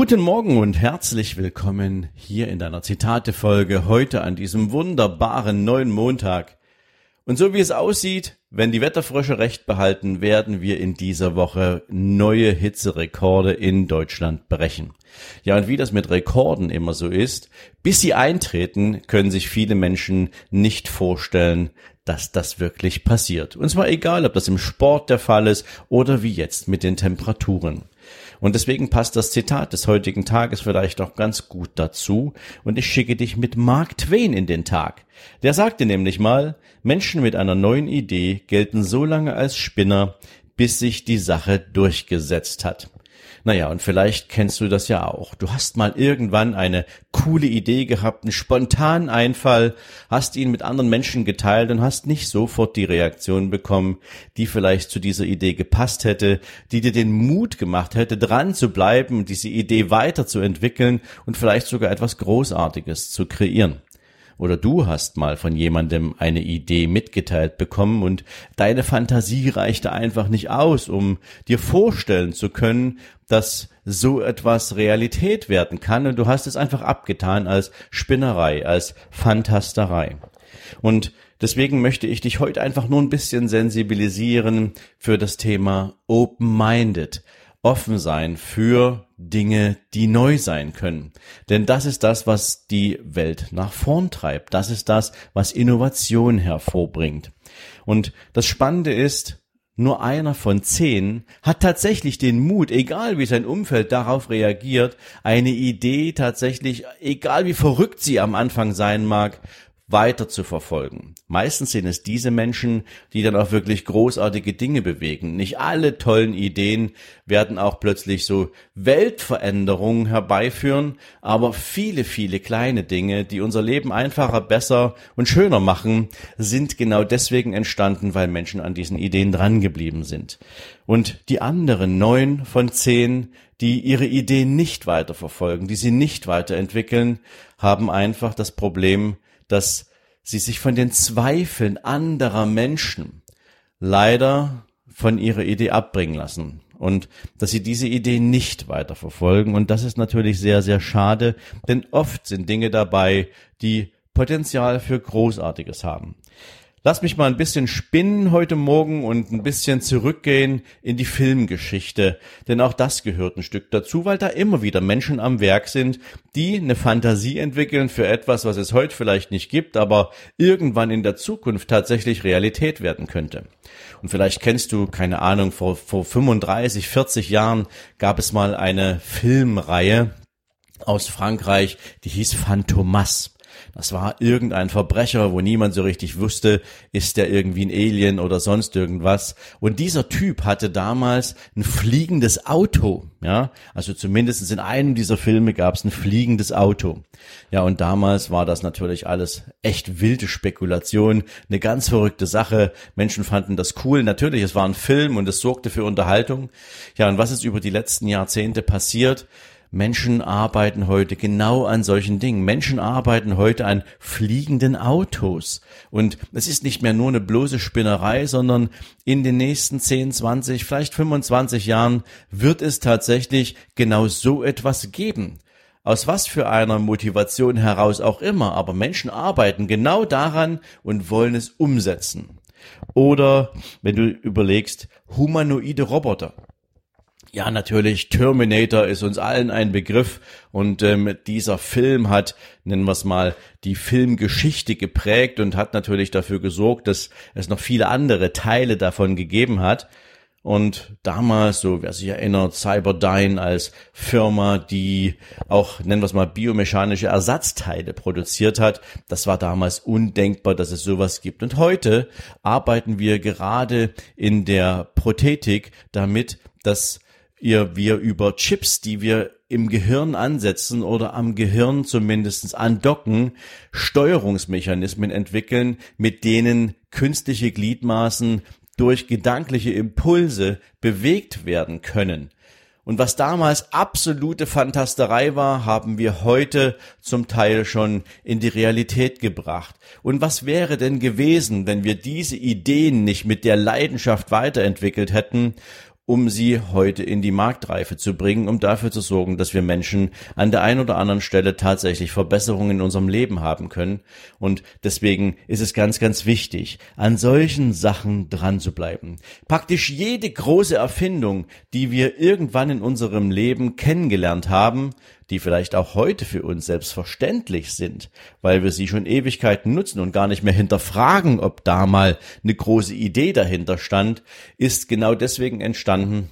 Guten Morgen und herzlich willkommen hier in deiner Zitate-Folge heute an diesem wunderbaren neuen Montag. Und so wie es aussieht, wenn die Wetterfrösche recht behalten, werden wir in dieser Woche neue Hitzerekorde in Deutschland brechen. Ja, und wie das mit Rekorden immer so ist, bis sie eintreten, können sich viele Menschen nicht vorstellen, dass das wirklich passiert. Und zwar egal, ob das im Sport der Fall ist oder wie jetzt mit den Temperaturen. Und deswegen passt das Zitat des heutigen Tages vielleicht auch ganz gut dazu. Und ich schicke dich mit Mark Twain in den Tag. Der sagte nämlich mal, Menschen mit einer neuen Idee gelten so lange als Spinner, bis sich die Sache durchgesetzt hat. Naja, und vielleicht kennst du das ja auch. Du hast mal irgendwann eine coole Idee gehabt, einen spontanen Einfall, hast ihn mit anderen Menschen geteilt und hast nicht sofort die Reaktion bekommen, die vielleicht zu dieser Idee gepasst hätte, die dir den Mut gemacht hätte, dran zu bleiben, diese Idee weiterzuentwickeln und vielleicht sogar etwas Großartiges zu kreieren oder du hast mal von jemandem eine Idee mitgeteilt bekommen und deine Fantasie reichte einfach nicht aus, um dir vorstellen zu können, dass so etwas Realität werden kann und du hast es einfach abgetan als Spinnerei, als Fantasterei. Und deswegen möchte ich dich heute einfach nur ein bisschen sensibilisieren für das Thema Open-Minded offen sein für Dinge, die neu sein können. Denn das ist das, was die Welt nach vorn treibt. Das ist das, was Innovation hervorbringt. Und das Spannende ist, nur einer von zehn hat tatsächlich den Mut, egal wie sein Umfeld darauf reagiert, eine Idee tatsächlich, egal wie verrückt sie am Anfang sein mag, weiter zu verfolgen. Meistens sind es diese Menschen, die dann auch wirklich großartige Dinge bewegen. Nicht alle tollen Ideen werden auch plötzlich so Weltveränderungen herbeiführen, aber viele, viele kleine Dinge, die unser Leben einfacher, besser und schöner machen, sind genau deswegen entstanden, weil Menschen an diesen Ideen drangeblieben sind. Und die anderen neun von zehn, die ihre Ideen nicht weiterverfolgen, die sie nicht weiterentwickeln, haben einfach das Problem, dass sie sich von den Zweifeln anderer Menschen leider von ihrer Idee abbringen lassen und dass sie diese Idee nicht weiterverfolgen. Und das ist natürlich sehr, sehr schade, denn oft sind Dinge dabei, die Potenzial für Großartiges haben. Lass mich mal ein bisschen spinnen heute Morgen und ein bisschen zurückgehen in die Filmgeschichte, denn auch das gehört ein Stück dazu, weil da immer wieder Menschen am Werk sind, die eine Fantasie entwickeln für etwas, was es heute vielleicht nicht gibt, aber irgendwann in der Zukunft tatsächlich Realität werden könnte. Und vielleicht kennst du, keine Ahnung, vor, vor 35, 40 Jahren gab es mal eine Filmreihe aus Frankreich, die hieß Phantomas. Das war irgendein Verbrecher, wo niemand so richtig wusste, ist der irgendwie ein Alien oder sonst irgendwas. Und dieser Typ hatte damals ein fliegendes Auto. Ja, also zumindest in einem dieser Filme gab es ein fliegendes Auto. Ja, und damals war das natürlich alles echt wilde Spekulation, eine ganz verrückte Sache. Menschen fanden das cool. Natürlich, es war ein Film und es sorgte für Unterhaltung. Ja, und was ist über die letzten Jahrzehnte passiert? Menschen arbeiten heute genau an solchen Dingen. Menschen arbeiten heute an fliegenden Autos. Und es ist nicht mehr nur eine bloße Spinnerei, sondern in den nächsten 10, 20, vielleicht 25 Jahren wird es tatsächlich genau so etwas geben. Aus was für einer Motivation heraus auch immer, aber Menschen arbeiten genau daran und wollen es umsetzen. Oder wenn du überlegst, humanoide Roboter. Ja, natürlich, Terminator ist uns allen ein Begriff und ähm, dieser Film hat, nennen wir es mal, die Filmgeschichte geprägt und hat natürlich dafür gesorgt, dass es noch viele andere Teile davon gegeben hat. Und damals, so wer sich erinnert, Cyberdyne als Firma, die auch, nennen wir es mal, biomechanische Ersatzteile produziert hat, das war damals undenkbar, dass es sowas gibt. Und heute arbeiten wir gerade in der Prothetik damit, dass ihr, wir über Chips, die wir im Gehirn ansetzen oder am Gehirn zumindest andocken, Steuerungsmechanismen entwickeln, mit denen künstliche Gliedmaßen durch gedankliche Impulse bewegt werden können. Und was damals absolute Fantasterei war, haben wir heute zum Teil schon in die Realität gebracht. Und was wäre denn gewesen, wenn wir diese Ideen nicht mit der Leidenschaft weiterentwickelt hätten um sie heute in die Marktreife zu bringen, um dafür zu sorgen, dass wir Menschen an der einen oder anderen Stelle tatsächlich Verbesserungen in unserem Leben haben können. Und deswegen ist es ganz, ganz wichtig, an solchen Sachen dran zu bleiben. Praktisch jede große Erfindung, die wir irgendwann in unserem Leben kennengelernt haben, die vielleicht auch heute für uns selbstverständlich sind, weil wir sie schon Ewigkeiten nutzen und gar nicht mehr hinterfragen, ob da mal eine große Idee dahinter stand, ist genau deswegen entstanden,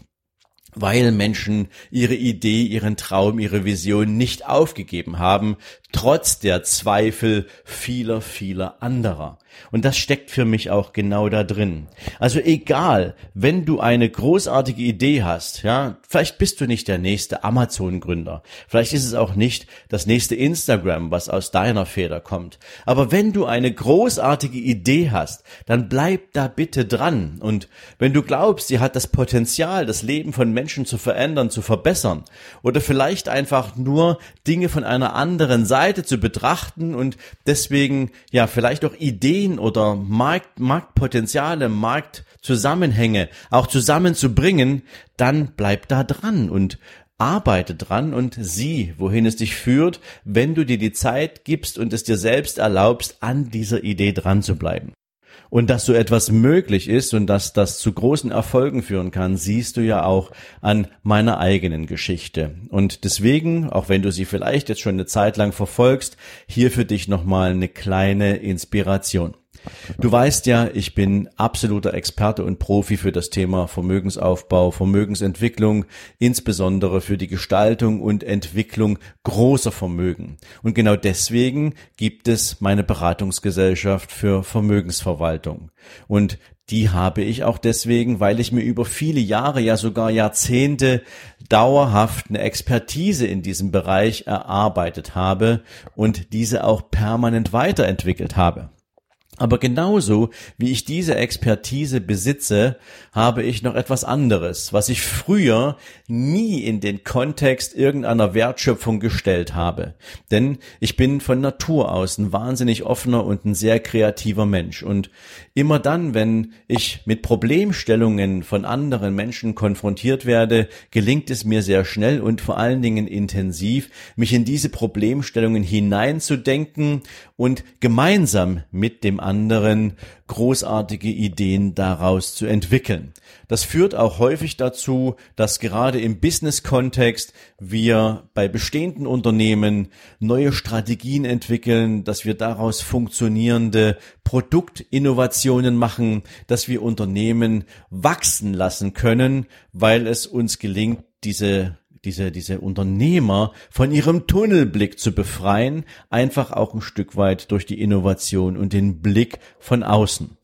weil Menschen ihre Idee, ihren Traum, ihre Vision nicht aufgegeben haben, trotz der Zweifel vieler, vieler anderer. Und das steckt für mich auch genau da drin. Also egal, wenn du eine großartige Idee hast, ja, vielleicht bist du nicht der nächste Amazon-Gründer. Vielleicht ist es auch nicht das nächste Instagram, was aus deiner Feder kommt. Aber wenn du eine großartige Idee hast, dann bleib da bitte dran. Und wenn du glaubst, sie hat das Potenzial, das Leben von Menschen zu verändern, zu verbessern, oder vielleicht einfach nur Dinge von einer anderen Seite zu betrachten und deswegen, ja, vielleicht auch Ideen Ideen oder Markt, Marktpotenziale, Marktzusammenhänge auch zusammenzubringen, dann bleib da dran und arbeite dran und sieh, wohin es dich führt, wenn du dir die Zeit gibst und es dir selbst erlaubst, an dieser Idee dran zu bleiben. Und dass so etwas möglich ist und dass das zu großen Erfolgen führen kann, siehst du ja auch an meiner eigenen Geschichte. Und deswegen, auch wenn du sie vielleicht jetzt schon eine Zeit lang verfolgst, hier für dich nochmal eine kleine Inspiration. Du weißt ja, ich bin absoluter Experte und Profi für das Thema Vermögensaufbau, Vermögensentwicklung, insbesondere für die Gestaltung und Entwicklung großer Vermögen. Und genau deswegen gibt es meine Beratungsgesellschaft für Vermögensverwaltung. Und die habe ich auch deswegen, weil ich mir über viele Jahre, ja sogar Jahrzehnte dauerhaft eine Expertise in diesem Bereich erarbeitet habe und diese auch permanent weiterentwickelt habe. Aber genauso wie ich diese Expertise besitze, habe ich noch etwas anderes, was ich früher nie in den Kontext irgendeiner Wertschöpfung gestellt habe. Denn ich bin von Natur aus ein wahnsinnig offener und ein sehr kreativer Mensch. Und immer dann, wenn ich mit Problemstellungen von anderen Menschen konfrontiert werde, gelingt es mir sehr schnell und vor allen Dingen intensiv, mich in diese Problemstellungen hineinzudenken und gemeinsam mit dem anderen großartige Ideen daraus zu entwickeln. Das führt auch häufig dazu, dass gerade im Business-Kontext wir bei bestehenden Unternehmen neue Strategien entwickeln, dass wir daraus funktionierende Produktinnovationen machen, dass wir Unternehmen wachsen lassen können, weil es uns gelingt, diese diese, diese Unternehmer von ihrem Tunnelblick zu befreien, einfach auch ein Stück weit durch die Innovation und den Blick von außen.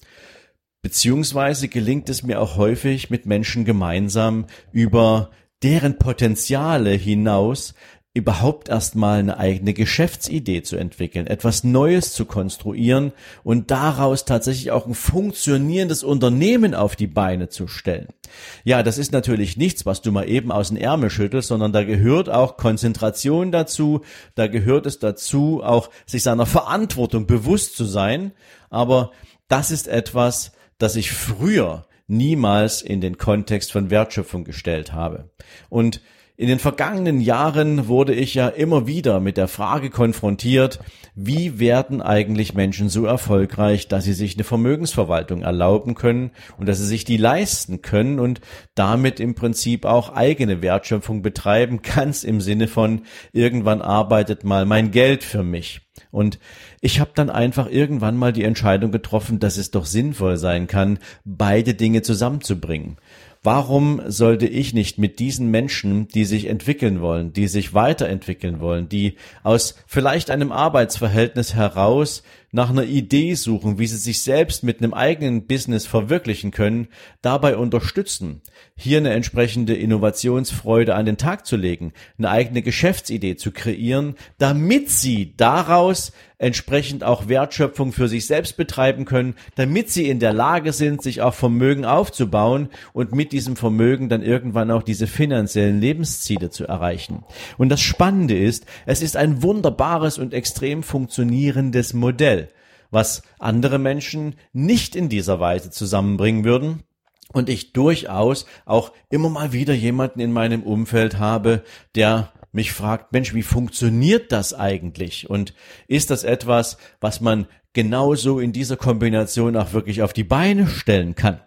Beziehungsweise gelingt es mir auch häufig mit Menschen gemeinsam über deren Potenziale hinaus überhaupt erstmal eine eigene Geschäftsidee zu entwickeln, etwas Neues zu konstruieren und daraus tatsächlich auch ein funktionierendes Unternehmen auf die Beine zu stellen. Ja, das ist natürlich nichts, was du mal eben aus den Ärmel schüttelst, sondern da gehört auch Konzentration dazu, da gehört es dazu, auch sich seiner Verantwortung bewusst zu sein, aber das ist etwas, das ich früher niemals in den Kontext von Wertschöpfung gestellt habe. Und in den vergangenen Jahren wurde ich ja immer wieder mit der Frage konfrontiert, wie werden eigentlich Menschen so erfolgreich, dass sie sich eine Vermögensverwaltung erlauben können und dass sie sich die leisten können und damit im Prinzip auch eigene Wertschöpfung betreiben, ganz im Sinne von irgendwann arbeitet mal mein Geld für mich. Und ich habe dann einfach irgendwann mal die Entscheidung getroffen, dass es doch sinnvoll sein kann, beide Dinge zusammenzubringen. Warum sollte ich nicht mit diesen Menschen, die sich entwickeln wollen, die sich weiterentwickeln wollen, die aus vielleicht einem Arbeitsverhältnis heraus nach einer Idee suchen, wie sie sich selbst mit einem eigenen Business verwirklichen können, dabei unterstützen, hier eine entsprechende Innovationsfreude an den Tag zu legen, eine eigene Geschäftsidee zu kreieren, damit sie daraus entsprechend auch Wertschöpfung für sich selbst betreiben können, damit sie in der Lage sind, sich auch Vermögen aufzubauen und mit diesem Vermögen dann irgendwann auch diese finanziellen Lebensziele zu erreichen. Und das Spannende ist, es ist ein wunderbares und extrem funktionierendes Modell, was andere Menschen nicht in dieser Weise zusammenbringen würden und ich durchaus auch immer mal wieder jemanden in meinem Umfeld habe, der mich fragt, Mensch, wie funktioniert das eigentlich? Und ist das etwas, was man genauso in dieser Kombination auch wirklich auf die Beine stellen kann?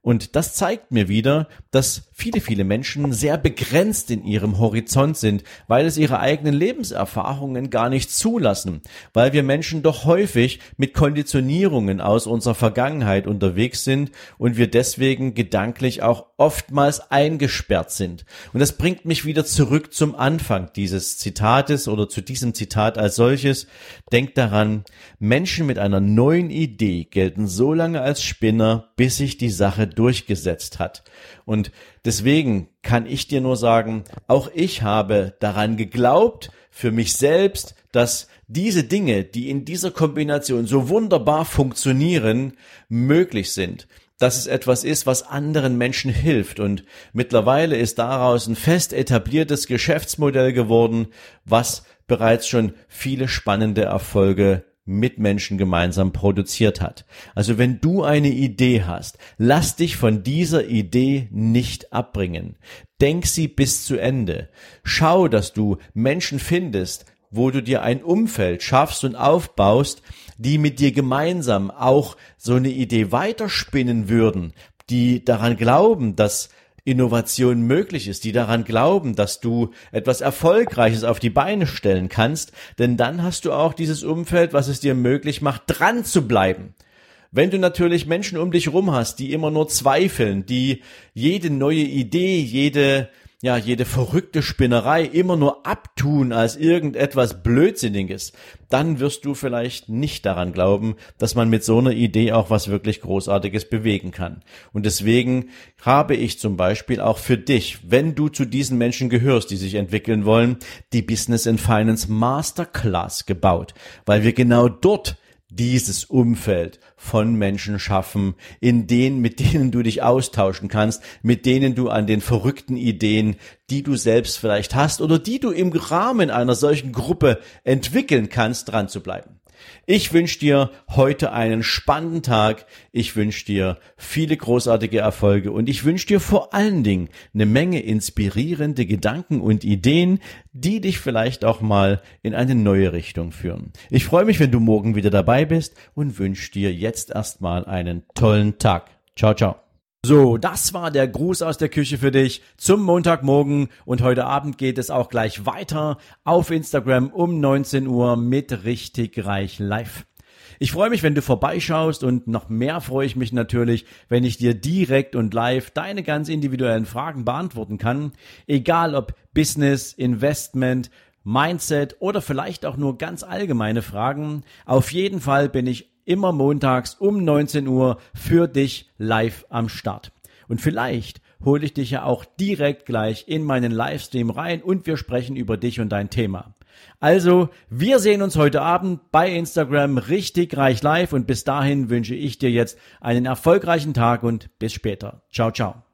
Und das zeigt mir wieder, dass viele, viele Menschen sehr begrenzt in ihrem Horizont sind, weil es ihre eigenen Lebenserfahrungen gar nicht zulassen, weil wir Menschen doch häufig mit Konditionierungen aus unserer Vergangenheit unterwegs sind und wir deswegen gedanklich auch oftmals eingesperrt sind. Und das bringt mich wieder zurück zum Anfang dieses Zitates oder zu diesem Zitat als solches. Denkt daran, Menschen mit einer neuen Idee gelten so lange als Spinner, bis sich die Sache durchgesetzt hat. Und deswegen kann ich dir nur sagen, auch ich habe daran geglaubt, für mich selbst, dass diese Dinge, die in dieser Kombination so wunderbar funktionieren, möglich sind dass es etwas ist, was anderen Menschen hilft. Und mittlerweile ist daraus ein fest etabliertes Geschäftsmodell geworden, was bereits schon viele spannende Erfolge mit Menschen gemeinsam produziert hat. Also wenn du eine Idee hast, lass dich von dieser Idee nicht abbringen. Denk sie bis zu Ende. Schau, dass du Menschen findest, wo du dir ein Umfeld schaffst und aufbaust, die mit dir gemeinsam auch so eine Idee weiterspinnen würden, die daran glauben, dass Innovation möglich ist, die daran glauben, dass du etwas Erfolgreiches auf die Beine stellen kannst, denn dann hast du auch dieses Umfeld, was es dir möglich macht, dran zu bleiben. Wenn du natürlich Menschen um dich rum hast, die immer nur zweifeln, die jede neue Idee, jede ja, jede verrückte Spinnerei immer nur abtun als irgendetwas Blödsinniges, dann wirst du vielleicht nicht daran glauben, dass man mit so einer Idee auch was wirklich Großartiges bewegen kann. Und deswegen habe ich zum Beispiel auch für dich, wenn du zu diesen Menschen gehörst, die sich entwickeln wollen, die Business and Finance Masterclass gebaut, weil wir genau dort dieses Umfeld von Menschen schaffen, in denen, mit denen du dich austauschen kannst, mit denen du an den verrückten Ideen, die du selbst vielleicht hast oder die du im Rahmen einer solchen Gruppe entwickeln kannst, dran zu bleiben. Ich wünsche dir heute einen spannenden Tag. Ich wünsche dir viele großartige Erfolge und ich wünsche dir vor allen Dingen eine Menge inspirierende Gedanken und Ideen, die dich vielleicht auch mal in eine neue Richtung führen. Ich freue mich, wenn du morgen wieder dabei bist und wünsche dir jetzt erstmal einen tollen Tag. Ciao, ciao. So, das war der Gruß aus der Küche für dich zum Montagmorgen und heute Abend geht es auch gleich weiter auf Instagram um 19 Uhr mit richtig reich live. Ich freue mich, wenn du vorbeischaust und noch mehr freue ich mich natürlich, wenn ich dir direkt und live deine ganz individuellen Fragen beantworten kann, egal ob Business, Investment, Mindset oder vielleicht auch nur ganz allgemeine Fragen. Auf jeden Fall bin ich immer montags um 19 Uhr für dich live am Start. Und vielleicht hole ich dich ja auch direkt gleich in meinen Livestream rein und wir sprechen über dich und dein Thema. Also, wir sehen uns heute Abend bei Instagram richtig reich live und bis dahin wünsche ich dir jetzt einen erfolgreichen Tag und bis später. Ciao, ciao.